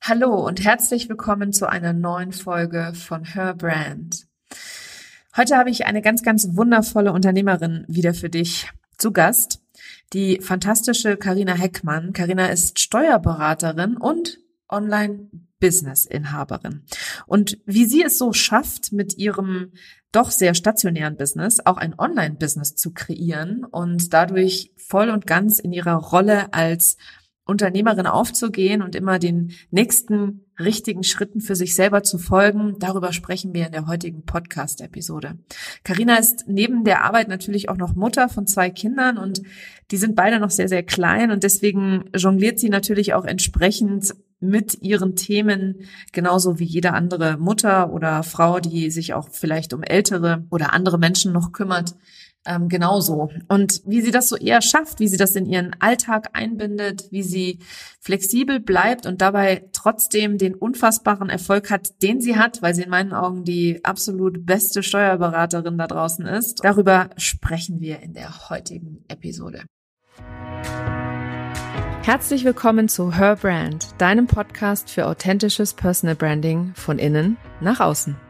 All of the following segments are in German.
Hallo und herzlich willkommen zu einer neuen Folge von Her Brand. Heute habe ich eine ganz, ganz wundervolle Unternehmerin wieder für dich zu Gast. Die fantastische Karina Heckmann. Karina ist Steuerberaterin und Online-Business-Inhaberin. Und wie sie es so schafft, mit ihrem doch sehr stationären Business auch ein Online-Business zu kreieren und dadurch voll und ganz in ihrer Rolle als Unternehmerin aufzugehen und immer den nächsten richtigen Schritten für sich selber zu folgen. Darüber sprechen wir in der heutigen Podcast-Episode. Karina ist neben der Arbeit natürlich auch noch Mutter von zwei Kindern und die sind beide noch sehr, sehr klein und deswegen jongliert sie natürlich auch entsprechend mit ihren Themen, genauso wie jede andere Mutter oder Frau, die sich auch vielleicht um ältere oder andere Menschen noch kümmert, ähm, genauso. Und wie sie das so eher schafft, wie sie das in ihren Alltag einbindet, wie sie flexibel bleibt und dabei trotzdem den unfassbaren Erfolg hat, den sie hat, weil sie in meinen Augen die absolut beste Steuerberaterin da draußen ist. Darüber sprechen wir in der heutigen Episode. Herzlich willkommen zu Her Brand, deinem Podcast für authentisches Personal Branding von innen nach außen.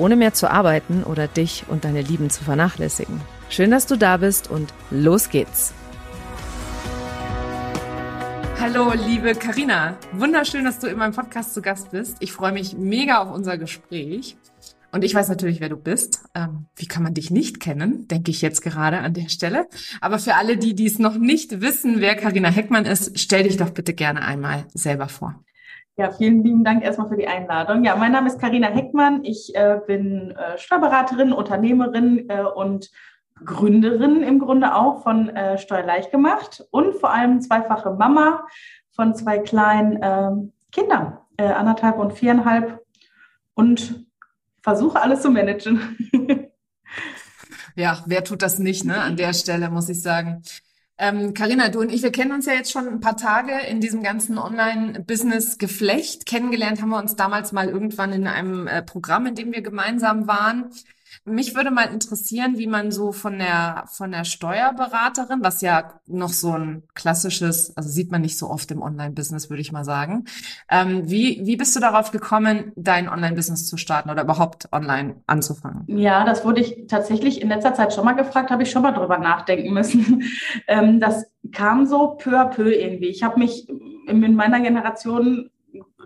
Ohne mehr zu arbeiten oder dich und deine Lieben zu vernachlässigen. Schön, dass du da bist und los geht's. Hallo, liebe Karina. Wunderschön, dass du in meinem Podcast zu Gast bist. Ich freue mich mega auf unser Gespräch. Und ich weiß natürlich, wer du bist. Ähm, wie kann man dich nicht kennen, denke ich jetzt gerade an der Stelle. Aber für alle, die dies noch nicht wissen, wer Karina Heckmann ist, stell dich doch bitte gerne einmal selber vor. Ja, vielen lieben Dank erstmal für die Einladung. Ja, mein Name ist Karina Heckmann. Ich äh, bin äh, Steuerberaterin, Unternehmerin äh, und Gründerin im Grunde auch von äh, Steuerleicht gemacht und vor allem zweifache Mama von zwei kleinen ähm, Kindern, äh, anderthalb und viereinhalb und versuche alles zu managen. ja, wer tut das nicht, ne? An der Stelle muss ich sagen. Ähm, Carina, du und ich, wir kennen uns ja jetzt schon ein paar Tage in diesem ganzen Online-Business-Geflecht. Kennengelernt haben wir uns damals mal irgendwann in einem äh, Programm, in dem wir gemeinsam waren. Mich würde mal interessieren, wie man so von der, von der Steuerberaterin, was ja noch so ein klassisches, also sieht man nicht so oft im Online-Business, würde ich mal sagen. Ähm, wie, wie bist du darauf gekommen, dein Online-Business zu starten oder überhaupt online anzufangen? Ja, das wurde ich tatsächlich in letzter Zeit schon mal gefragt, habe ich schon mal drüber nachdenken müssen. ähm, das kam so peu à peu irgendwie. Ich habe mich in meiner Generation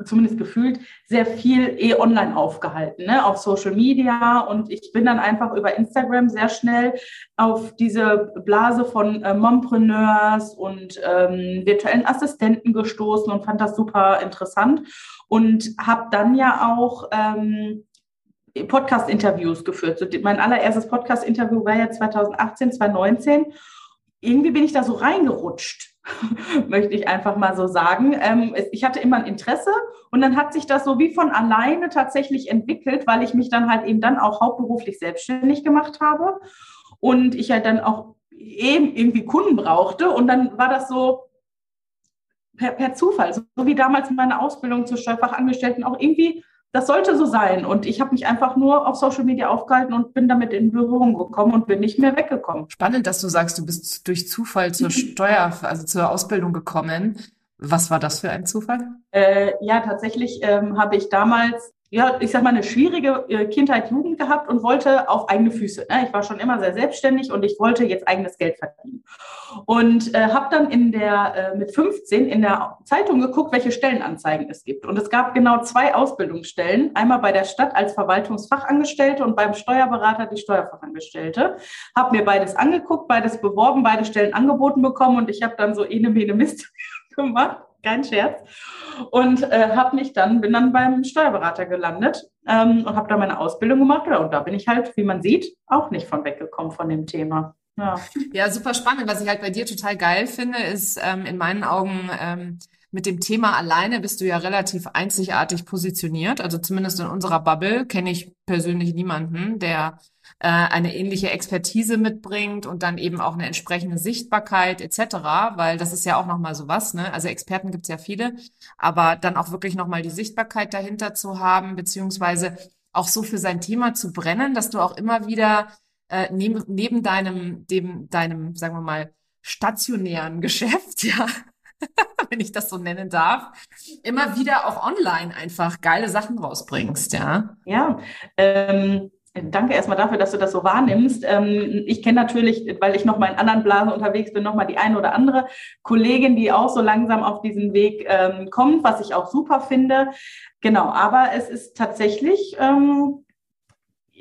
zumindest gefühlt, sehr viel eh online aufgehalten, ne, auf Social Media. Und ich bin dann einfach über Instagram sehr schnell auf diese Blase von äh, Mompreneurs und ähm, virtuellen Assistenten gestoßen und fand das super interessant. Und habe dann ja auch ähm, Podcast-Interviews geführt. So, mein allererstes Podcast-Interview war ja 2018, 2019. Irgendwie bin ich da so reingerutscht möchte ich einfach mal so sagen. Ähm, ich hatte immer ein Interesse und dann hat sich das so wie von alleine tatsächlich entwickelt, weil ich mich dann halt eben dann auch hauptberuflich selbstständig gemacht habe und ich halt dann auch eben irgendwie Kunden brauchte und dann war das so per, per Zufall, so wie damals meine Ausbildung zur Steuerfachangestellten auch irgendwie das sollte so sein. Und ich habe mich einfach nur auf Social Media aufgehalten und bin damit in Berührung gekommen und bin nicht mehr weggekommen. Spannend, dass du sagst, du bist durch Zufall zur Steuer, also zur Ausbildung gekommen. Was war das für ein Zufall? Äh, ja, tatsächlich ähm, habe ich damals ja, ich sag mal, eine schwierige äh, Kindheit, Jugend gehabt und wollte auf eigene Füße. Ne? Ich war schon immer sehr selbstständig und ich wollte jetzt eigenes Geld verdienen. Und äh, habe dann in der, äh, mit 15 in der Zeitung geguckt, welche Stellenanzeigen es gibt. Und es gab genau zwei Ausbildungsstellen. Einmal bei der Stadt als Verwaltungsfachangestellte und beim Steuerberater die Steuerfachangestellte. Habe mir beides angeguckt, beides beworben, beide Stellen angeboten bekommen und ich habe dann so eine Mene Mist gemacht kein Scherz. Und äh, habe mich dann, bin dann beim Steuerberater gelandet ähm, und habe da meine Ausbildung gemacht. Und da bin ich halt, wie man sieht, auch nicht von weggekommen von dem Thema. Ja. ja, super spannend. Was ich halt bei dir total geil finde, ist ähm, in meinen Augen ähm, mit dem Thema alleine bist du ja relativ einzigartig positioniert. Also zumindest in unserer Bubble kenne ich persönlich niemanden, der äh, eine ähnliche Expertise mitbringt und dann eben auch eine entsprechende Sichtbarkeit etc., weil das ist ja auch nochmal so was, ne? Also Experten gibt's ja viele, aber dann auch wirklich nochmal die Sichtbarkeit dahinter zu haben, beziehungsweise auch so für sein Thema zu brennen, dass du auch immer wieder äh, neben, neben deinem, dem, deinem, sagen wir mal, stationären Geschäft, ja, wenn ich das so nennen darf, immer wieder auch online einfach geile Sachen rausbringst, ja. Ja, ähm, Danke erstmal dafür, dass du das so wahrnimmst. Ähm, ich kenne natürlich, weil ich noch mal in anderen Blasen unterwegs bin, noch mal die eine oder andere Kollegin, die auch so langsam auf diesen Weg ähm, kommt, was ich auch super finde. Genau, aber es ist tatsächlich ähm,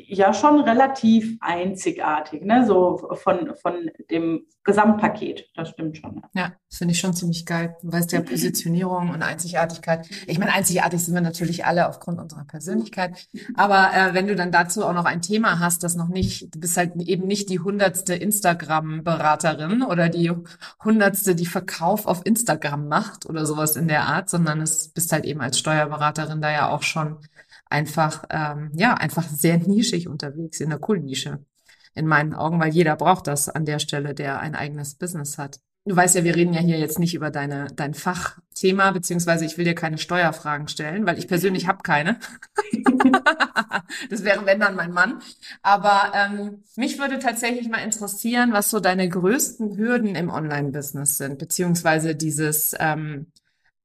ja schon relativ einzigartig, ne? so von, von dem Gesamtpaket. Das stimmt schon. Ja, ja das finde ich schon ziemlich geil. Du weißt ja, Positionierung und Einzigartigkeit. Ich meine, einzigartig sind wir natürlich alle aufgrund unserer Persönlichkeit. Aber äh, wenn du dann dazu auch noch ein Thema hast, das noch nicht, du bist halt eben nicht die hundertste Instagram-Beraterin oder die hundertste, die Verkauf auf Instagram macht oder sowas in der Art, sondern es bist halt eben als Steuerberaterin da ja auch schon einfach, ähm, ja, einfach sehr nischig unterwegs in der Cool-Nische. In meinen Augen, weil jeder braucht das an der Stelle, der ein eigenes Business hat. Du weißt ja, wir reden ja hier jetzt nicht über deine, dein Fachthema, beziehungsweise ich will dir keine Steuerfragen stellen, weil ich persönlich habe keine. das wäre, wenn dann mein Mann. Aber ähm, mich würde tatsächlich mal interessieren, was so deine größten Hürden im Online-Business sind, beziehungsweise dieses, ähm,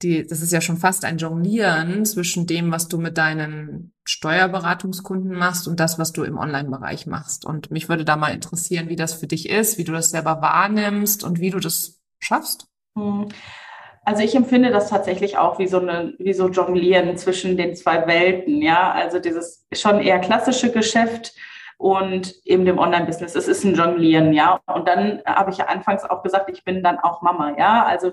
die, das ist ja schon fast ein Jonglieren zwischen dem, was du mit deinen Steuerberatungskunden machst und das, was du im Online-Bereich machst. Und mich würde da mal interessieren, wie das für dich ist, wie du das selber wahrnimmst und wie du das schaffst. Hm. Also ich empfinde das tatsächlich auch wie so eine, wie so Jonglieren zwischen den zwei Welten, ja. Also dieses schon eher klassische Geschäft, und eben dem Online-Business. Es ist ein Jonglieren, ja. Und dann habe ich ja anfangs auch gesagt, ich bin dann auch Mama, ja. Also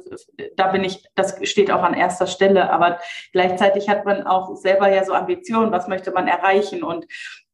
da bin ich, das steht auch an erster Stelle. Aber gleichzeitig hat man auch selber ja so Ambitionen, was möchte man erreichen und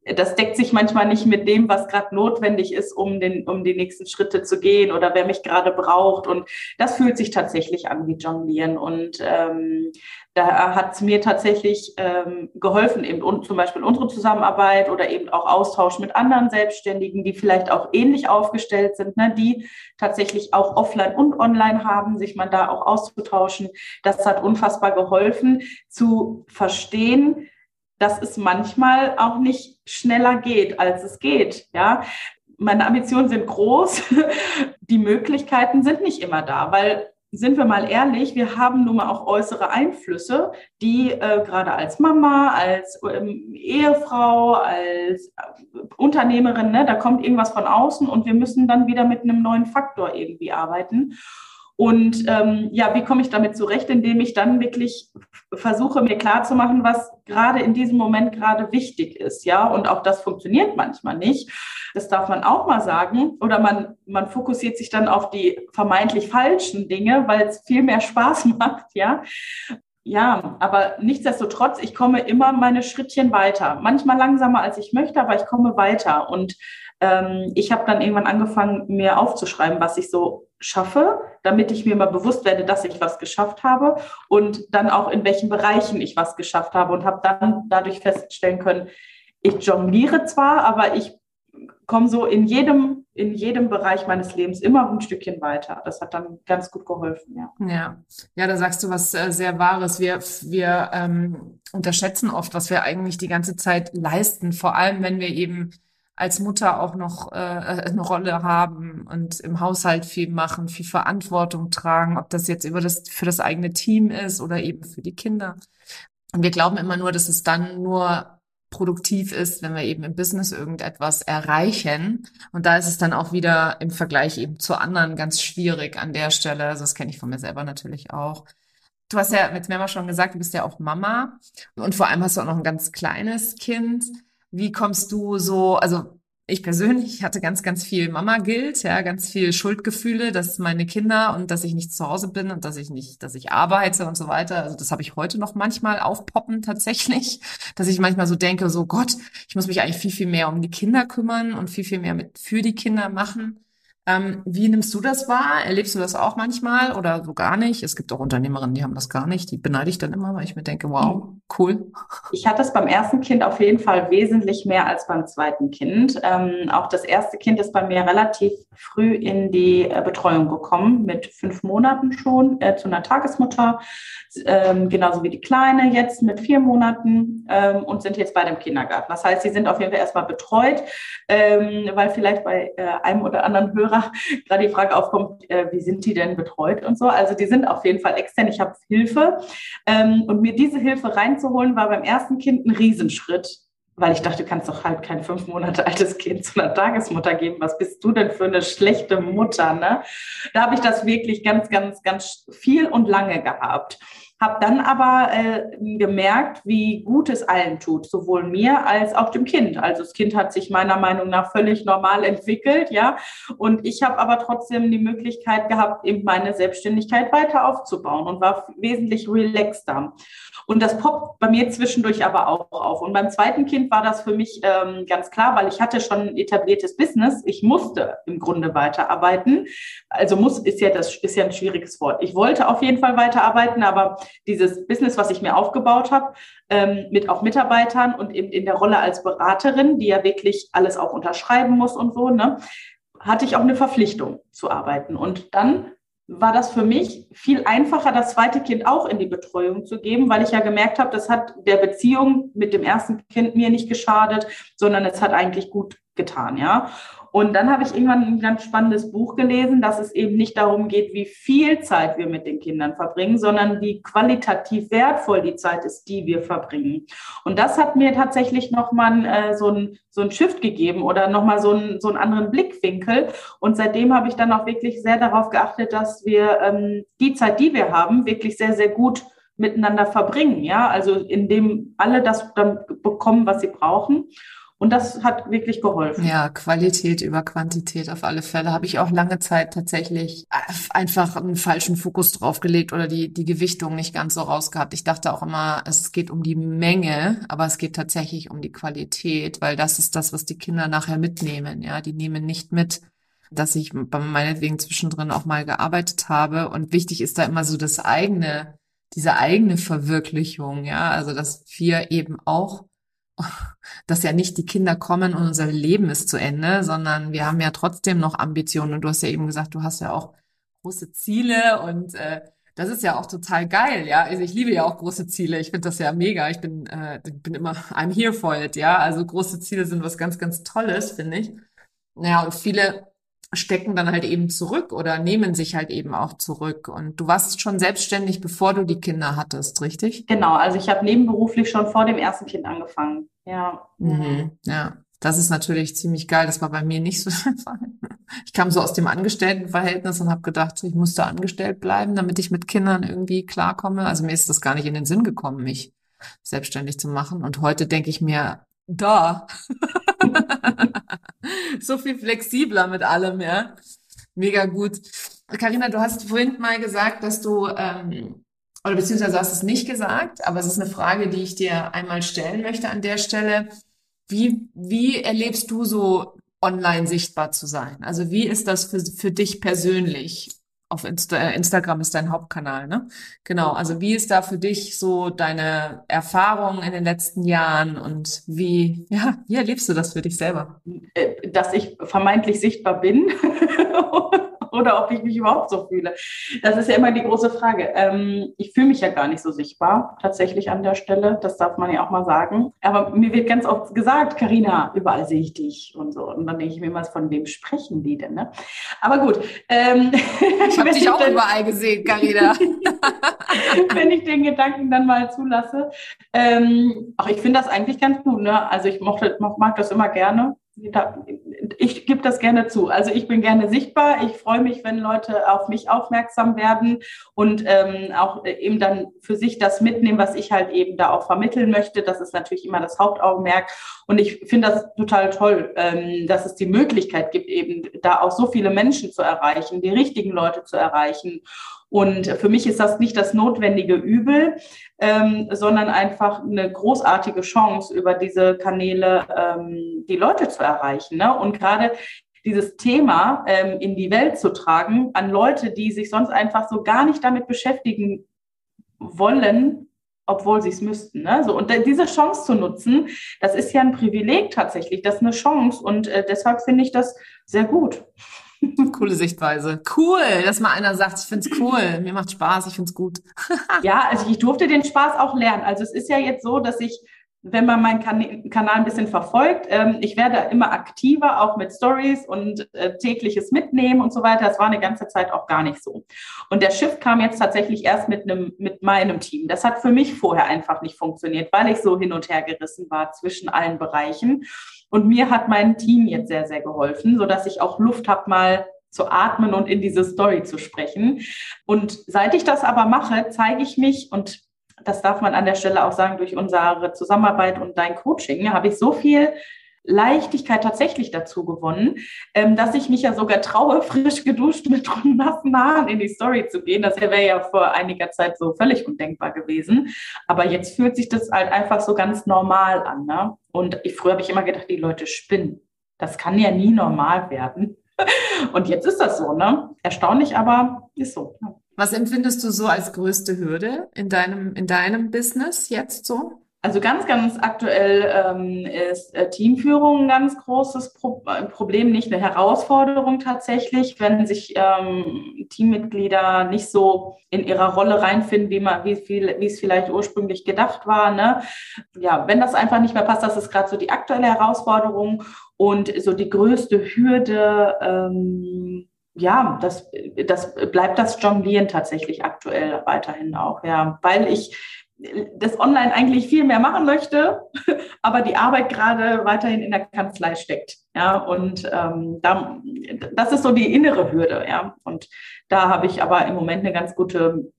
das deckt sich manchmal nicht mit dem, was gerade notwendig ist, um, den, um die nächsten Schritte zu gehen oder wer mich gerade braucht. Und das fühlt sich tatsächlich an wie Jonglieren. Und ähm, da hat es mir tatsächlich ähm, geholfen, eben und zum Beispiel unsere Zusammenarbeit oder eben auch Austausch mit anderen Selbstständigen, die vielleicht auch ähnlich aufgestellt sind, ne, die tatsächlich auch offline und online haben, sich man da auch auszutauschen. Das hat unfassbar geholfen zu verstehen, dass es manchmal auch nicht schneller geht, als es geht. Ja, meine Ambitionen sind groß. Die Möglichkeiten sind nicht immer da, weil sind wir mal ehrlich, wir haben nun mal auch äußere Einflüsse, die äh, gerade als Mama, als ähm, Ehefrau, als äh, Unternehmerin, ne, da kommt irgendwas von außen und wir müssen dann wieder mit einem neuen Faktor irgendwie arbeiten. Und ähm, ja, wie komme ich damit zurecht, indem ich dann wirklich versuche, mir klarzumachen, was gerade in diesem Moment gerade wichtig ist, ja. Und auch das funktioniert manchmal nicht. Das darf man auch mal sagen. Oder man, man fokussiert sich dann auf die vermeintlich falschen Dinge, weil es viel mehr Spaß macht, ja. Ja, aber nichtsdestotrotz, ich komme immer meine Schrittchen weiter. Manchmal langsamer, als ich möchte, aber ich komme weiter. Und ähm, ich habe dann irgendwann angefangen, mir aufzuschreiben, was ich so schaffe, damit ich mir mal bewusst werde, dass ich was geschafft habe und dann auch in welchen Bereichen ich was geschafft habe und habe dann dadurch feststellen können, ich jongliere zwar, aber ich komme so in jedem, in jedem Bereich meines Lebens immer ein Stückchen weiter. Das hat dann ganz gut geholfen, ja. Ja, ja da sagst du was äh, sehr Wahres. Wir, wir ähm, unterschätzen oft, was wir eigentlich die ganze Zeit leisten, vor allem wenn wir eben als Mutter auch noch äh, eine Rolle haben und im Haushalt viel machen, viel Verantwortung tragen, ob das jetzt über das für das eigene Team ist oder eben für die Kinder. Und wir glauben immer nur, dass es dann nur produktiv ist, wenn wir eben im Business irgendetwas erreichen. Und da ist es dann auch wieder im Vergleich eben zu anderen ganz schwierig an der Stelle. Also das kenne ich von mir selber natürlich auch. Du hast ja mit Mama schon gesagt, du bist ja auch Mama und vor allem hast du auch noch ein ganz kleines Kind. Wie kommst du so, also ich persönlich hatte ganz, ganz viel Mama-Guilt, ja, ganz viel Schuldgefühle, dass meine Kinder und dass ich nicht zu Hause bin und dass ich nicht, dass ich arbeite und so weiter. Also das habe ich heute noch manchmal aufpoppen tatsächlich, dass ich manchmal so denke, so Gott, ich muss mich eigentlich viel, viel mehr um die Kinder kümmern und viel, viel mehr mit für die Kinder machen. Ähm, wie nimmst du das wahr? Erlebst du das auch manchmal oder so gar nicht? Es gibt auch Unternehmerinnen, die haben das gar nicht. Die beneide ich dann immer, weil ich mir denke, wow, cool. Ich hatte es beim ersten Kind auf jeden Fall wesentlich mehr als beim zweiten Kind. Ähm, auch das erste Kind ist bei mir relativ früh in die äh, Betreuung gekommen, mit fünf Monaten schon äh, zu einer Tagesmutter, ähm, genauso wie die Kleine jetzt mit vier Monaten ähm, und sind jetzt bei dem Kindergarten. Das heißt, sie sind auf jeden Fall erstmal betreut, ähm, weil vielleicht bei äh, einem oder anderen Hörer gerade die Frage aufkommt, äh, wie sind die denn betreut und so. Also die sind auf jeden Fall extern. Ich habe Hilfe. Ähm, und mir diese Hilfe reinzuholen, war beim ersten Kind ein Riesenschritt weil ich dachte, du kannst doch halt kein fünf Monate altes Kind zu einer Tagesmutter geben. Was bist du denn für eine schlechte Mutter? Ne? Da habe ich das wirklich ganz, ganz, ganz viel und lange gehabt. Habe dann aber äh, gemerkt, wie gut es allen tut, sowohl mir als auch dem Kind. Also das Kind hat sich meiner Meinung nach völlig normal entwickelt, ja. Und ich habe aber trotzdem die Möglichkeit gehabt, eben meine Selbstständigkeit weiter aufzubauen und war wesentlich relaxter. Und das poppt bei mir zwischendurch aber auch auf. Und beim zweiten Kind war das für mich ähm, ganz klar, weil ich hatte schon ein etabliertes Business. Ich musste im Grunde weiterarbeiten. Also muss ist ja das ist ja ein schwieriges Wort. Ich wollte auf jeden Fall weiterarbeiten, aber dieses Business, was ich mir aufgebaut habe, ähm, mit auch Mitarbeitern und eben in der Rolle als Beraterin, die ja wirklich alles auch unterschreiben muss und so, ne, hatte ich auch eine Verpflichtung zu arbeiten. Und dann war das für mich viel einfacher, das zweite Kind auch in die Betreuung zu geben, weil ich ja gemerkt habe, das hat der Beziehung mit dem ersten Kind mir nicht geschadet, sondern es hat eigentlich gut getan, ja. Und dann habe ich irgendwann ein ganz spannendes Buch gelesen, dass es eben nicht darum geht, wie viel Zeit wir mit den Kindern verbringen, sondern wie qualitativ wertvoll die Zeit ist, die wir verbringen. Und das hat mir tatsächlich nochmal äh, so ein so ein Shift gegeben oder nochmal so, ein, so einen anderen Blickwinkel. Und seitdem habe ich dann auch wirklich sehr darauf geachtet, dass wir ähm, die Zeit, die wir haben, wirklich sehr, sehr gut miteinander verbringen. Ja, also indem alle das dann bekommen, was sie brauchen. Und das hat wirklich geholfen. Ja, Qualität über Quantität auf alle Fälle. Habe ich auch lange Zeit tatsächlich einfach einen falschen Fokus draufgelegt oder die, die Gewichtung nicht ganz so rausgehabt. Ich dachte auch immer, es geht um die Menge, aber es geht tatsächlich um die Qualität, weil das ist das, was die Kinder nachher mitnehmen. Ja, die nehmen nicht mit, dass ich meinetwegen zwischendrin auch mal gearbeitet habe. Und wichtig ist da immer so das eigene, diese eigene Verwirklichung. Ja, also dass wir eben auch dass ja nicht die Kinder kommen und unser Leben ist zu Ende, sondern wir haben ja trotzdem noch Ambitionen. Und du hast ja eben gesagt, du hast ja auch große Ziele und äh, das ist ja auch total geil, ja. Also ich liebe ja auch große Ziele. Ich finde das ja mega. Ich bin, äh, bin immer, I'm here for it, ja. Also große Ziele sind was ganz, ganz Tolles, finde ich. Naja, und viele stecken dann halt eben zurück oder nehmen sich halt eben auch zurück. Und du warst schon selbstständig, bevor du die Kinder hattest, richtig? Genau, also ich habe nebenberuflich schon vor dem ersten Kind angefangen. Ja. Mhm. Ja. Das ist natürlich ziemlich geil. Das war bei mir nicht so der Fall. Ich kam so aus dem Angestelltenverhältnis und habe gedacht, ich musste angestellt bleiben, damit ich mit Kindern irgendwie klarkomme. Also mir ist das gar nicht in den Sinn gekommen, mich selbstständig zu machen. Und heute denke ich mir, da. so viel flexibler mit allem, ja. Mega gut. Karina, du hast vorhin mal gesagt, dass du, ähm, oder beziehungsweise hast es nicht gesagt, aber es ist eine Frage, die ich dir einmal stellen möchte an der Stelle. Wie, wie erlebst du so online sichtbar zu sein? Also wie ist das für, für dich persönlich? auf Insta äh, Instagram ist dein Hauptkanal, ne? Genau. Also wie ist da für dich so deine Erfahrung in den letzten Jahren und wie, ja, wie erlebst du das für dich selber? Äh, dass ich vermeintlich sichtbar bin oder ob ich mich überhaupt so fühle. Das ist ja immer die große Frage. Ähm, ich fühle mich ja gar nicht so sichtbar, tatsächlich an der Stelle. Das darf man ja auch mal sagen. Aber mir wird ganz oft gesagt, Karina, überall sehe ich dich und so. Und dann denke ich mir immer, von wem sprechen die denn? Ne? Aber gut. Ähm, ich habe dich auch dann, überall gesehen, Karina. wenn ich den Gedanken dann mal zulasse. Ähm, ach, ich finde das eigentlich ganz gut. Ne? Also ich mochte, mag das immer gerne ich gebe das gerne zu. Also ich bin gerne sichtbar. Ich freue mich, wenn Leute auf mich aufmerksam werden und ähm, auch eben dann für sich das mitnehmen, was ich halt eben da auch vermitteln möchte. Das ist natürlich immer das Hauptaugenmerk. Und ich finde das total toll, ähm, dass es die Möglichkeit gibt, eben da auch so viele Menschen zu erreichen, die richtigen Leute zu erreichen. Und für mich ist das nicht das notwendige Übel, ähm, sondern einfach eine großartige Chance, über diese Kanäle ähm, die Leute zu erreichen. Ne? Und gerade dieses Thema ähm, in die Welt zu tragen an Leute, die sich sonst einfach so gar nicht damit beschäftigen wollen, obwohl sie es müssten. Ne? So, und diese Chance zu nutzen, das ist ja ein Privileg tatsächlich, das ist eine Chance. Und äh, deshalb finde ich das sehr gut. Coole Sichtweise. Cool, dass mal einer sagt, ich finde es cool, mir macht Spaß, ich finde es gut. ja, also ich durfte den Spaß auch lernen. Also es ist ja jetzt so, dass ich, wenn man meinen kan Kanal ein bisschen verfolgt, ähm, ich werde immer aktiver, auch mit Stories und äh, tägliches Mitnehmen und so weiter. Das war eine ganze Zeit auch gar nicht so. Und der Shift kam jetzt tatsächlich erst mit einem, mit meinem Team. Das hat für mich vorher einfach nicht funktioniert, weil ich so hin und her gerissen war zwischen allen Bereichen. Und mir hat mein Team jetzt sehr, sehr geholfen, so dass ich auch Luft habe, mal zu atmen und in diese Story zu sprechen. Und seit ich das aber mache, zeige ich mich und das darf man an der Stelle auch sagen, durch unsere Zusammenarbeit und dein Coaching habe ich so viel Leichtigkeit tatsächlich dazu gewonnen, ähm, dass ich mich ja sogar traue, frisch geduscht mit nassen Haaren in die Story zu gehen. Das wäre ja vor einiger Zeit so völlig undenkbar gewesen. Aber jetzt fühlt sich das halt einfach so ganz normal an. Ne? Und ich, früher habe ich immer gedacht, die Leute spinnen. Das kann ja nie normal werden. Und jetzt ist das so, ne? Erstaunlich, aber ist so. Ne? Was empfindest du so als größte Hürde in deinem, in deinem Business jetzt so? Also ganz, ganz aktuell ähm, ist äh, Teamführung ein ganz großes Pro äh, Problem, nicht eine Herausforderung tatsächlich, wenn sich ähm, Teammitglieder nicht so in ihrer Rolle reinfinden, wie man, wie viel, wie es vielleicht ursprünglich gedacht war. Ne? Ja, wenn das einfach nicht mehr passt, das ist gerade so die aktuelle Herausforderung. Und so die größte Hürde, ähm, ja, das, das bleibt das Jonglieren tatsächlich aktuell weiterhin auch, ja, weil ich das online eigentlich viel mehr machen möchte, aber die Arbeit gerade weiterhin in der Kanzlei steckt. Ja, und ähm, da, das ist so die innere Hürde, ja. Und da habe ich aber im Moment eine ganz gute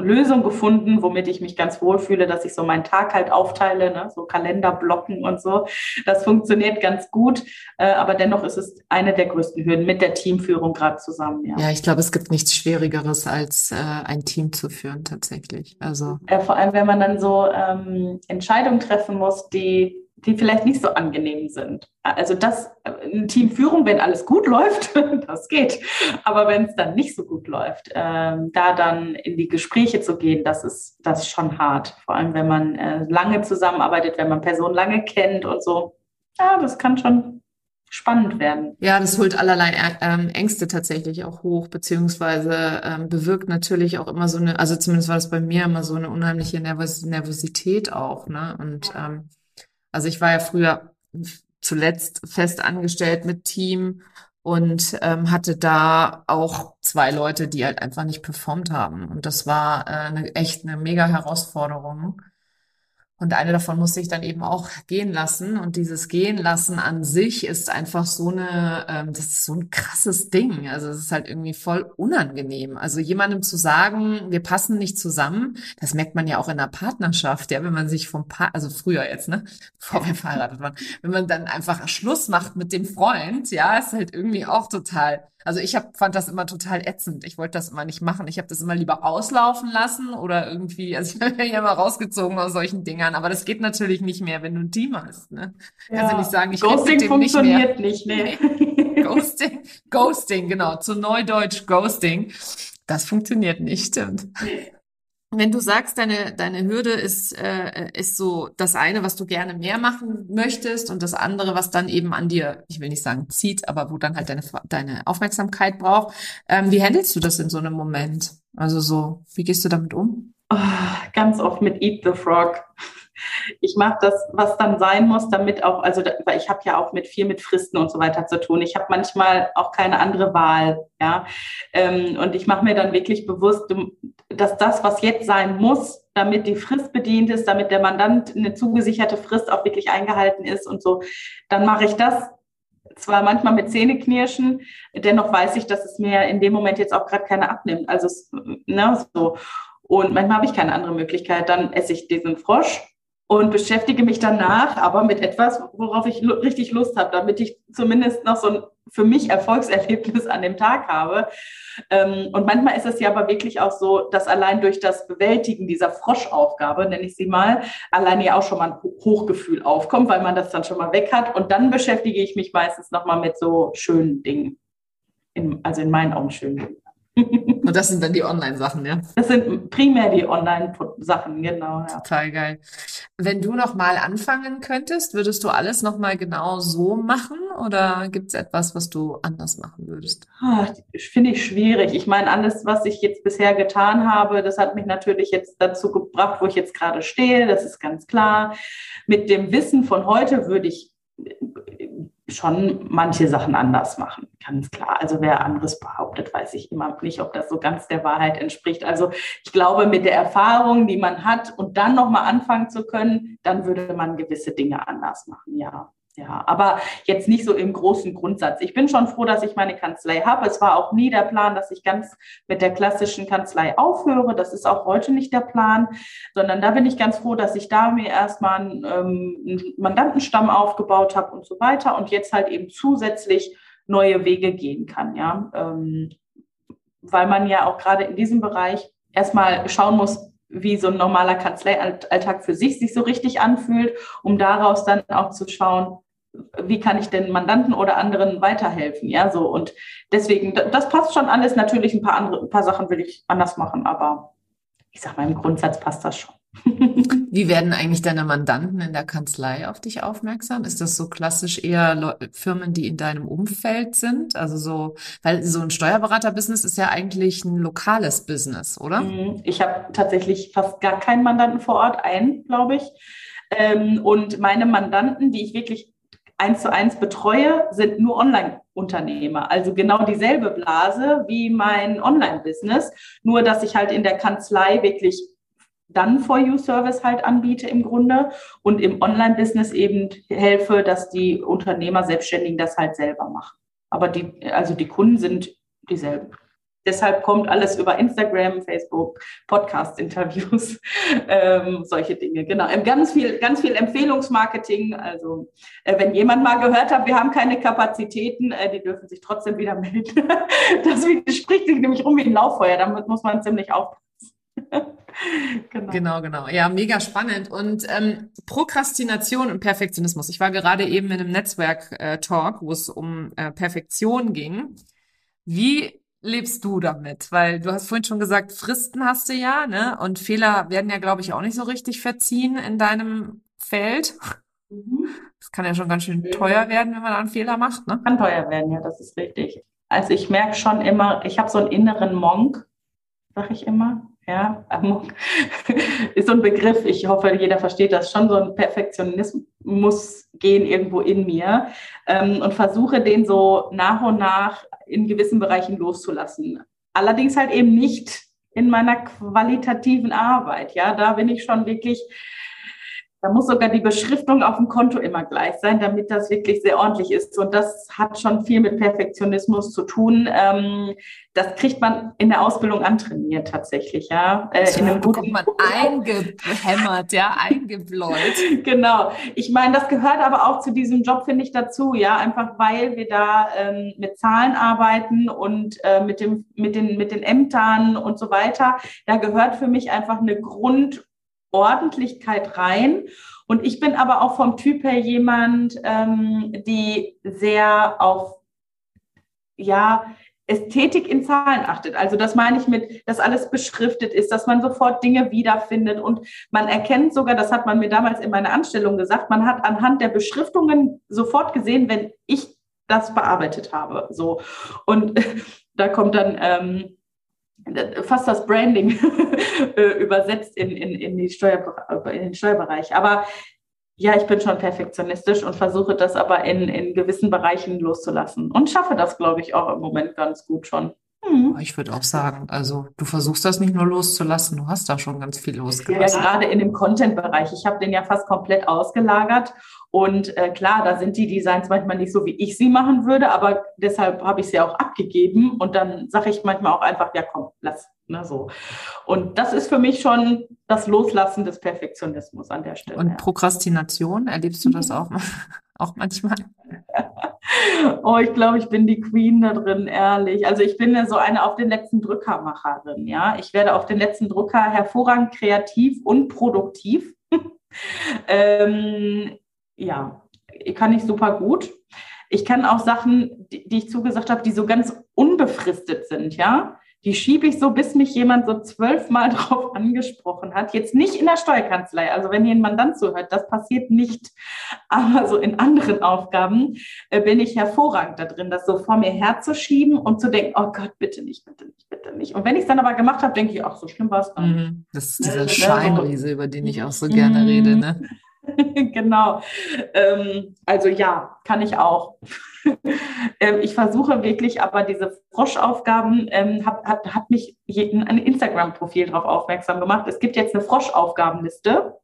Lösung gefunden, womit ich mich ganz wohl fühle, dass ich so meinen Tag halt aufteile, ne? so Kalenderblocken und so. Das funktioniert ganz gut, äh, aber dennoch ist es eine der größten Hürden mit der Teamführung gerade zusammen. Ja, ja ich glaube, es gibt nichts Schwierigeres, als äh, ein Team zu führen tatsächlich. Also äh, vor allem, wenn man dann so ähm, Entscheidungen treffen muss, die die vielleicht nicht so angenehm sind. Also das, eine Teamführung, wenn alles gut läuft, das geht. Aber wenn es dann nicht so gut läuft, ähm, da dann in die Gespräche zu gehen, das ist, das ist schon hart. Vor allem, wenn man äh, lange zusammenarbeitet, wenn man Personen lange kennt und so. Ja, das kann schon spannend werden. Ja, das holt allerlei ähm, Ängste tatsächlich auch hoch, beziehungsweise ähm, bewirkt natürlich auch immer so eine, also zumindest war das bei mir immer so eine unheimliche Nervos Nervosität auch, ne? Und ähm, also ich war ja früher zuletzt fest angestellt mit Team und ähm, hatte da auch zwei Leute, die halt einfach nicht performt haben. Und das war äh, eine, echt eine mega Herausforderung. Und eine davon musste ich dann eben auch gehen lassen. Und dieses Gehen lassen an sich ist einfach so eine, ähm, das ist so ein krasses Ding. Also es ist halt irgendwie voll unangenehm. Also jemandem zu sagen, wir passen nicht zusammen, das merkt man ja auch in der Partnerschaft, ja, wenn man sich vom Paar, also früher jetzt, ne, bevor wir verheiratet waren, wenn man dann einfach Schluss macht mit dem Freund, ja, ist halt irgendwie auch total also ich hab, fand das immer total ätzend. Ich wollte das immer nicht machen. Ich habe das immer lieber auslaufen lassen oder irgendwie, also ich bin ja immer rausgezogen aus solchen Dingern, aber das geht natürlich nicht mehr, wenn du ein Team hast. Ne? Ja. Kannst du nicht sagen, ich Ghosting funktioniert nicht, mehr. nicht nee. Ghosting, Ghosting, genau, zu Neudeutsch Ghosting. Das funktioniert nicht, stimmt. Nee. Wenn du sagst, deine, deine Hürde ist, äh, ist so das eine, was du gerne mehr machen möchtest und das andere, was dann eben an dir, ich will nicht sagen zieht, aber wo dann halt deine, deine Aufmerksamkeit braucht. Ähm, wie handelst du das in so einem Moment? Also so, wie gehst du damit um? Oh, ganz oft mit Eat the Frog ich mache das, was dann sein muss, damit auch, also weil ich habe ja auch mit viel mit Fristen und so weiter zu tun. Ich habe manchmal auch keine andere Wahl, ja. Ähm, und ich mache mir dann wirklich bewusst, dass das, was jetzt sein muss, damit die Frist bedient ist, damit der Mandant eine zugesicherte Frist auch wirklich eingehalten ist und so, dann mache ich das zwar manchmal mit Zähneknirschen, dennoch weiß ich, dass es mir in dem Moment jetzt auch gerade keine abnimmt. Also ne, so. Und manchmal habe ich keine andere Möglichkeit. Dann esse ich diesen Frosch und beschäftige mich danach aber mit etwas, worauf ich richtig Lust habe, damit ich zumindest noch so ein für mich Erfolgserlebnis an dem Tag habe. Ähm, und manchmal ist es ja aber wirklich auch so, dass allein durch das Bewältigen dieser Froschaufgabe, nenne ich sie mal, allein ja auch schon mal ein Hochgefühl aufkommt, weil man das dann schon mal weg hat. Und dann beschäftige ich mich meistens nochmal mit so schönen Dingen. In, also in meinen Augen schönen Dingen. Und das sind dann die Online-Sachen, ja? Das sind primär die Online-Sachen, genau. Ja. Total geil. Wenn du noch mal anfangen könntest, würdest du alles noch mal genau so machen oder gibt es etwas, was du anders machen würdest? Ah, Finde ich schwierig. Ich meine, alles, was ich jetzt bisher getan habe, das hat mich natürlich jetzt dazu gebracht, wo ich jetzt gerade stehe. Das ist ganz klar. Mit dem Wissen von heute würde ich schon manche Sachen anders machen, ganz klar. Also wer anderes behauptet, weiß ich immer nicht, ob das so ganz der Wahrheit entspricht. Also ich glaube, mit der Erfahrung, die man hat und dann nochmal anfangen zu können, dann würde man gewisse Dinge anders machen, ja. Ja, aber jetzt nicht so im großen Grundsatz. Ich bin schon froh, dass ich meine Kanzlei habe. Es war auch nie der Plan, dass ich ganz mit der klassischen Kanzlei aufhöre. Das ist auch heute nicht der Plan, sondern da bin ich ganz froh, dass ich da mir erstmal einen, ähm, einen Mandantenstamm aufgebaut habe und so weiter und jetzt halt eben zusätzlich neue Wege gehen kann. Ja, ähm, weil man ja auch gerade in diesem Bereich erstmal schauen muss, wie so ein normaler Kanzleialltag für sich sich so richtig anfühlt, um daraus dann auch zu schauen, wie kann ich denn Mandanten oder anderen weiterhelfen? Ja, so und deswegen, das passt schon alles. Natürlich ein paar andere, ein paar Sachen will ich anders machen, aber ich sag mal, im Grundsatz passt das schon. Wie werden eigentlich deine Mandanten in der Kanzlei auf dich aufmerksam? Ist das so klassisch eher Le Firmen, die in deinem Umfeld sind? Also so, weil so ein Steuerberater-Business ist ja eigentlich ein lokales Business, oder? Mhm. Ich habe tatsächlich fast gar keinen Mandanten vor Ort, einen, glaube ich. Ähm, und meine Mandanten, die ich wirklich eins zu eins betreue, sind nur Online-Unternehmer. Also genau dieselbe Blase wie mein Online-Business, nur dass ich halt in der Kanzlei wirklich dann For You Service halt anbiete im Grunde und im Online-Business eben helfe, dass die Unternehmer Selbstständigen das halt selber machen. Aber die, also die Kunden sind dieselben. Deshalb kommt alles über Instagram, Facebook, Podcast-Interviews, ähm, solche Dinge. Genau. Ähm, ganz viel, ganz viel Empfehlungsmarketing. Also äh, wenn jemand mal gehört hat, wir haben keine Kapazitäten, äh, die dürfen sich trotzdem wieder melden. das spricht sich nämlich rum wie ein Lauffeuer. Damit muss man ziemlich aufpassen. genau. genau, genau. Ja, mega spannend. Und ähm, Prokrastination und Perfektionismus. Ich war gerade eben in einem Netzwerk-Talk, äh, wo es um äh, Perfektion ging. Wie lebst du damit? Weil du hast vorhin schon gesagt, Fristen hast du ja, ne? Und Fehler werden ja, glaube ich, auch nicht so richtig verziehen in deinem Feld. Mhm. Das kann ja schon ganz schön teuer werden, wenn man einen Fehler macht, ne? Kann teuer werden, ja, das ist richtig. Also ich merke schon immer, ich habe so einen inneren Monk, sag ich immer. Ja, Amok ist so ein Begriff. Ich hoffe, jeder versteht das schon. So ein Perfektionismus gehen irgendwo in mir ähm, und versuche den so nach und nach in gewissen Bereichen loszulassen. Allerdings halt eben nicht in meiner qualitativen Arbeit. Ja, da bin ich schon wirklich da muss sogar die Beschriftung auf dem Konto immer gleich sein, damit das wirklich sehr ordentlich ist. Und das hat schon viel mit Perfektionismus zu tun. Ähm, das kriegt man in der Ausbildung antrainiert tatsächlich, ja. Äh, in einem bekommt man eingehämmert, ja, eingebläut. genau. Ich meine, das gehört aber auch zu diesem Job, finde ich, dazu, ja, einfach weil wir da ähm, mit Zahlen arbeiten und äh, mit dem, mit den, mit den Ämtern und so weiter. Da gehört für mich einfach eine Grund- Ordentlichkeit rein. Und ich bin aber auch vom Typ her jemand, ähm, die sehr auf, ja, Ästhetik in Zahlen achtet. Also das meine ich mit, dass alles beschriftet ist, dass man sofort Dinge wiederfindet und man erkennt sogar, das hat man mir damals in meiner Anstellung gesagt, man hat anhand der Beschriftungen sofort gesehen, wenn ich das bearbeitet habe. So und da kommt dann ähm, fast das Branding äh, übersetzt in, in, in, die Steuer, in den Steuerbereich. Aber ja, ich bin schon perfektionistisch und versuche das aber in, in gewissen Bereichen loszulassen und schaffe das, glaube ich, auch im Moment ganz gut schon. Hm. Ich würde auch sagen, also du versuchst das nicht nur loszulassen, du hast da schon ganz viel losgelassen. Ja, gerade in dem Content-Bereich. Ich habe den ja fast komplett ausgelagert und äh, klar, da sind die Designs manchmal nicht so, wie ich sie machen würde, aber deshalb habe ich sie auch abgegeben und dann sage ich manchmal auch einfach, ja komm, lass. Ne, so. Und das ist für mich schon das Loslassen des Perfektionismus an der Stelle. Und Prokrastination, erlebst du das auch, auch manchmal? oh, ich glaube, ich bin die Queen da drin, ehrlich. Also ich bin ja so eine auf den letzten Drückermacherin, ja. Ich werde auf den letzten Drücker hervorragend kreativ und produktiv. ähm, ja, kann ich super gut. Ich kann auch Sachen, die, die ich zugesagt habe, die so ganz unbefristet sind, ja die schiebe ich so, bis mich jemand so zwölfmal drauf angesprochen hat. Jetzt nicht in der Steuerkanzlei, also wenn hier ein Mandant zuhört, das passiert nicht. Aber so in anderen Aufgaben äh, bin ich hervorragend da drin, das so vor mir herzuschieben und zu denken, oh Gott, bitte nicht, bitte nicht, bitte nicht. Und wenn ich es dann aber gemacht habe, denke ich, ach, so schlimm war es dann. Mhm. Das ist dieser ne, Scheinriese, über den ich auch so gerne mhm. rede, ne? genau. Ähm, also ja, kann ich auch. ähm, ich versuche wirklich, aber diese Froschaufgaben ähm, hat, hat, hat mich ein Instagram-Profil darauf aufmerksam gemacht. Es gibt jetzt eine Froschaufgabenliste,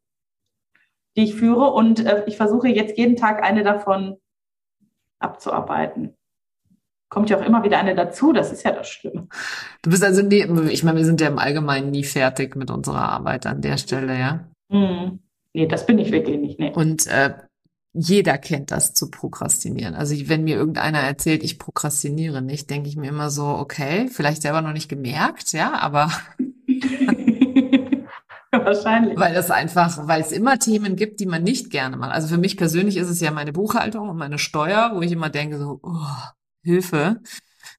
die ich führe und äh, ich versuche jetzt jeden Tag eine davon abzuarbeiten kommt ja auch immer wieder eine dazu. Das ist ja das Schlimme. Du bist also nie, ich meine, wir sind ja im Allgemeinen nie fertig mit unserer Arbeit an der Stelle, ja? Mhm. Nee, das bin ich wirklich nicht. Nee. Und äh, jeder kennt das zu prokrastinieren. Also wenn mir irgendeiner erzählt, ich prokrastiniere nicht, denke ich mir immer so, okay, vielleicht selber noch nicht gemerkt, ja, aber Wahrscheinlich. Weil es einfach, weil es immer Themen gibt, die man nicht gerne macht. Also für mich persönlich ist es ja meine Buchhaltung und meine Steuer, wo ich immer denke so, oh, Hilfe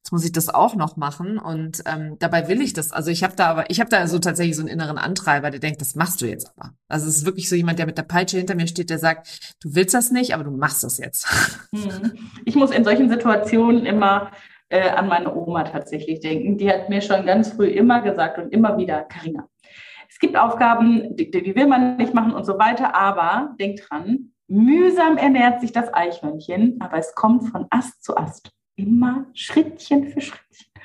jetzt muss ich das auch noch machen und ähm, dabei will ich das. Also ich habe da aber, ich habe da so tatsächlich so einen inneren Antreiber, der denkt, das machst du jetzt aber. Also es ist wirklich so jemand, der mit der Peitsche hinter mir steht, der sagt, du willst das nicht, aber du machst das jetzt. Hm. Ich muss in solchen Situationen immer äh, an meine Oma tatsächlich denken. Die hat mir schon ganz früh immer gesagt und immer wieder, Karina, es gibt Aufgaben, die, die will man nicht machen und so weiter, aber denk dran, Mühsam ernährt sich das Eichhörnchen, aber es kommt von Ast zu Ast. Immer Schrittchen für Schrittchen.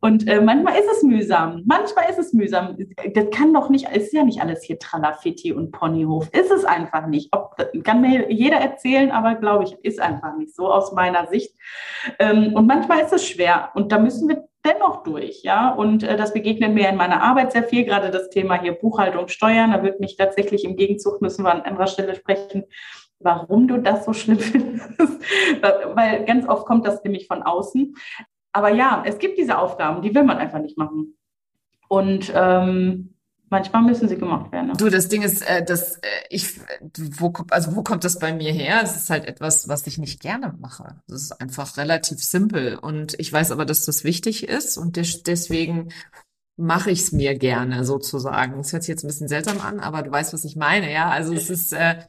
Und äh, manchmal ist es mühsam. Manchmal ist es mühsam. Das kann doch nicht, ist ja nicht alles hier Tralafitti und Ponyhof. Ist es einfach nicht. Ob, kann mir jeder erzählen, aber glaube ich, ist einfach nicht so aus meiner Sicht. Ähm, und manchmal ist es schwer. Und da müssen wir dennoch durch, ja. Und äh, das begegnet mir in meiner Arbeit sehr viel, gerade das Thema hier Buchhaltung, Steuern. Da wird mich tatsächlich im Gegenzug müssen wir an anderer Stelle sprechen, warum du das so schlimm findest. Weil ganz oft kommt das nämlich von außen. Aber ja, es gibt diese Aufgaben, die will man einfach nicht machen. Und ähm, manchmal müssen sie gemacht werden. Ne? Du, das Ding ist, äh, dass äh, ich, wo, also wo kommt das bei mir her? Es ist halt etwas, was ich nicht gerne mache. Das ist einfach relativ simpel. Und ich weiß aber, dass das wichtig ist und des, deswegen mache ich es mir gerne sozusagen. Das hört sich jetzt ein bisschen seltsam an, aber du weißt, was ich meine, ja. Also es ist, äh,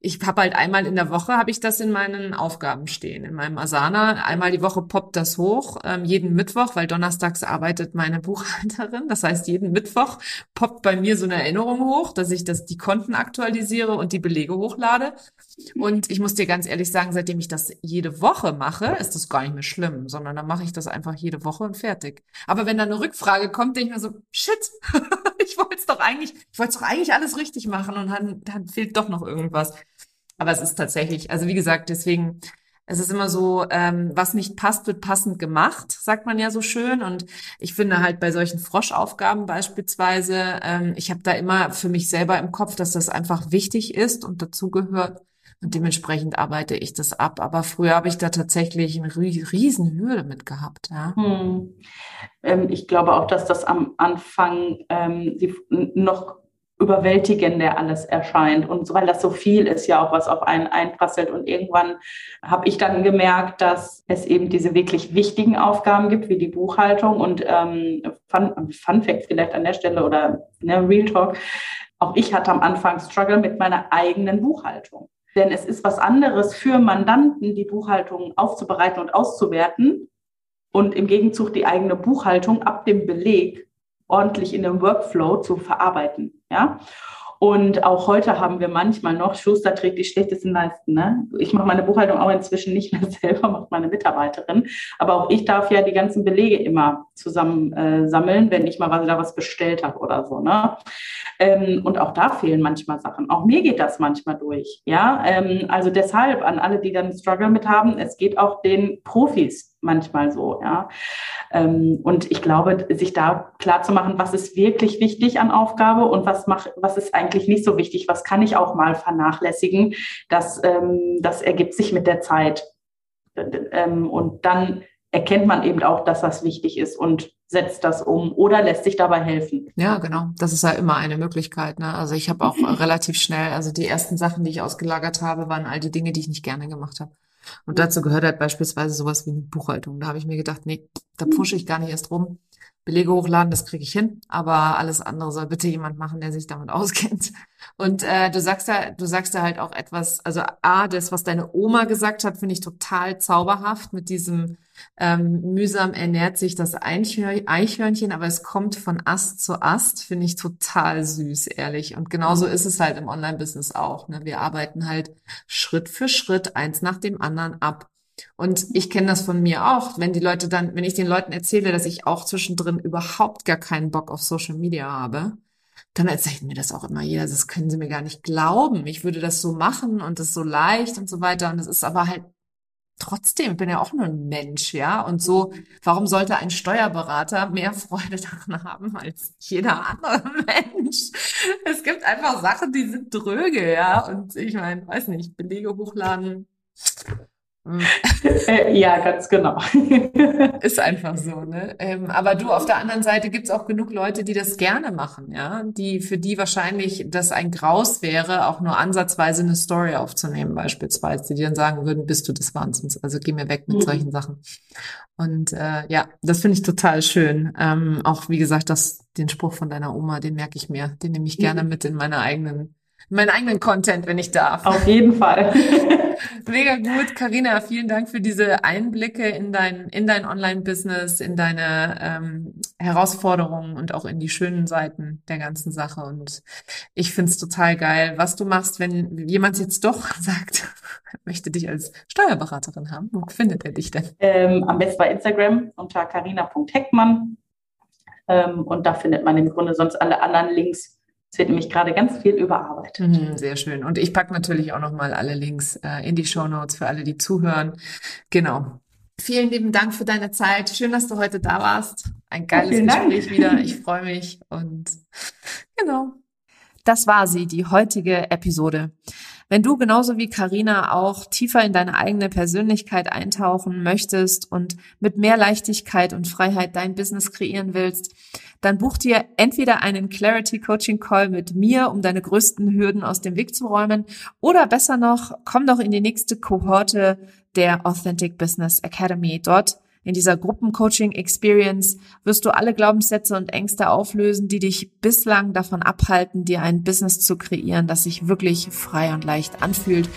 ich habe halt einmal in der Woche habe ich das in meinen Aufgaben stehen, in meinem Asana. Einmal die Woche poppt das hoch, ähm, jeden Mittwoch, weil donnerstags arbeitet meine Buchhalterin. Das heißt, jeden Mittwoch poppt bei mir so eine Erinnerung hoch, dass ich das die Konten aktualisiere und die Belege hochlade. Und ich muss dir ganz ehrlich sagen, seitdem ich das jede Woche mache, ist das gar nicht mehr schlimm, sondern dann mache ich das einfach jede Woche und fertig. Aber wenn da eine Rückfrage kommt, denke ich mir so, shit, ich wollte es doch eigentlich, ich wollte doch eigentlich alles richtig machen und dann, dann fehlt doch noch irgendwas. Aber es ist tatsächlich, also wie gesagt, deswegen, es ist immer so, ähm, was nicht passt, wird passend gemacht, sagt man ja so schön. Und ich finde halt bei solchen Froschaufgaben beispielsweise, ähm, ich habe da immer für mich selber im Kopf, dass das einfach wichtig ist und dazugehört. Und dementsprechend arbeite ich das ab. Aber früher habe ich da tatsächlich eine riesen Hürde mit gehabt. Ja. Hm. Ähm, ich glaube auch, dass das am Anfang ähm, noch überwältigender alles erscheint. Und weil das so viel ist, ja auch was auf einen einprasselt. Und irgendwann habe ich dann gemerkt, dass es eben diese wirklich wichtigen Aufgaben gibt, wie die Buchhaltung. Und ähm, Fun, Fun Fact vielleicht an der Stelle oder ne, Real Talk. Auch ich hatte am Anfang Struggle mit meiner eigenen Buchhaltung. Denn es ist was anderes für Mandanten, die Buchhaltung aufzubereiten und auszuwerten und im Gegenzug die eigene Buchhaltung ab dem Beleg ordentlich in dem Workflow zu verarbeiten. Ja. Und auch heute haben wir manchmal noch, Schuster trägt die schlechtesten Leisten. Ne? Ich mache meine Buchhaltung auch inzwischen nicht mehr selber, macht meine Mitarbeiterin. Aber auch ich darf ja die ganzen Belege immer zusammen äh, sammeln, wenn ich mal was, da was bestellt habe oder so. Ne? Ähm, und auch da fehlen manchmal Sachen. Auch mir geht das manchmal durch. Ja, ähm, also deshalb an alle, die dann Struggle mit haben, es geht auch den Profis manchmal so. Ja, ähm, und ich glaube, sich da klar zu machen, was ist wirklich wichtig an Aufgabe und was macht, was ist eigentlich nicht so wichtig, was kann ich auch mal vernachlässigen, das, ähm, das ergibt sich mit der Zeit. Ähm, und dann erkennt man eben auch, dass das wichtig ist und setzt das um oder lässt sich dabei helfen. Ja, genau. Das ist ja immer eine Möglichkeit. Ne? Also ich habe auch relativ schnell, also die ersten Sachen, die ich ausgelagert habe, waren all die Dinge, die ich nicht gerne gemacht habe. Und dazu gehört halt beispielsweise sowas wie eine Buchhaltung. Da habe ich mir gedacht, nee, da pushe ich gar nicht erst rum. Belege hochladen, das kriege ich hin, aber alles andere soll bitte jemand machen, der sich damit auskennt. Und äh, du sagst ja, du sagst ja halt auch etwas, also A, das, was deine Oma gesagt hat, finde ich total zauberhaft mit diesem ähm, mühsam ernährt sich das Eichhörnchen, aber es kommt von Ast zu Ast, finde ich total süß, ehrlich. Und genauso ist es halt im Online-Business auch. Ne? Wir arbeiten halt Schritt für Schritt eins nach dem anderen ab. Und ich kenne das von mir auch, wenn die Leute dann, wenn ich den Leuten erzähle, dass ich auch zwischendrin überhaupt gar keinen Bock auf Social Media habe, dann erzählt mir das auch immer jeder. Das können sie mir gar nicht glauben. Ich würde das so machen und das so leicht und so weiter. Und es ist aber halt trotzdem, ich bin ja auch nur ein Mensch, ja. Und so, warum sollte ein Steuerberater mehr Freude daran haben als jeder andere Mensch? Es gibt einfach Sachen, die sind dröge, ja. Und ich meine, weiß nicht, Belege hochladen ja, ganz genau. Ist einfach so, ne? Ähm, aber du, auf der anderen Seite gibt's auch genug Leute, die das gerne machen, ja, die für die wahrscheinlich das ein Graus wäre, auch nur ansatzweise eine Story aufzunehmen, beispielsweise, die dann sagen würden, bist du des Wahnsinns, also geh mir weg mit mhm. solchen Sachen. Und äh, ja, das finde ich total schön. Ähm, auch wie gesagt, das, den Spruch von deiner Oma, den merke ich mir, den nehme ich gerne mhm. mit in meine eigenen meinen eigenen Content, wenn ich darf. Auf jeden Fall. Mega gut, Karina. Vielen Dank für diese Einblicke in dein in dein Online-Business, in deine ähm, Herausforderungen und auch in die schönen Seiten der ganzen Sache. Und ich find's total geil, was du machst, wenn jemand jetzt doch sagt, möchte dich als Steuerberaterin haben. Wo findet er dich denn? Ähm, am besten bei Instagram unter carina.heckmann. Ähm, und da findet man im Grunde sonst alle anderen Links es wird nämlich gerade ganz viel überarbeitet. Mhm, sehr schön. Und ich packe natürlich auch nochmal alle Links äh, in die Show Notes für alle, die zuhören. Genau. Vielen lieben Dank für deine Zeit. Schön, dass du heute da warst. Ein geiles Gespräch wieder. Ich freue mich und genau. Das war sie, die heutige Episode. Wenn du genauso wie Karina auch tiefer in deine eigene Persönlichkeit eintauchen möchtest und mit mehr Leichtigkeit und Freiheit dein Business kreieren willst, dann buch dir entweder einen Clarity Coaching Call mit mir, um deine größten Hürden aus dem Weg zu räumen, oder besser noch, komm doch in die nächste Kohorte der Authentic Business Academy. Dort in dieser Gruppencoaching-Experience wirst du alle Glaubenssätze und Ängste auflösen, die dich bislang davon abhalten, dir ein Business zu kreieren, das sich wirklich frei und leicht anfühlt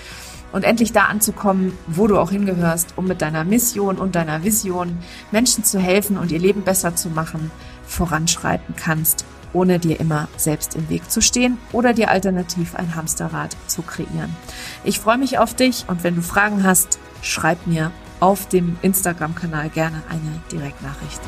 und endlich da anzukommen, wo du auch hingehörst, um mit deiner Mission und deiner Vision Menschen zu helfen und ihr Leben besser zu machen, voranschreiten kannst, ohne dir immer selbst im Weg zu stehen oder dir alternativ ein Hamsterrad zu kreieren. Ich freue mich auf dich und wenn du Fragen hast, schreib mir auf dem Instagram-Kanal gerne eine Direktnachricht.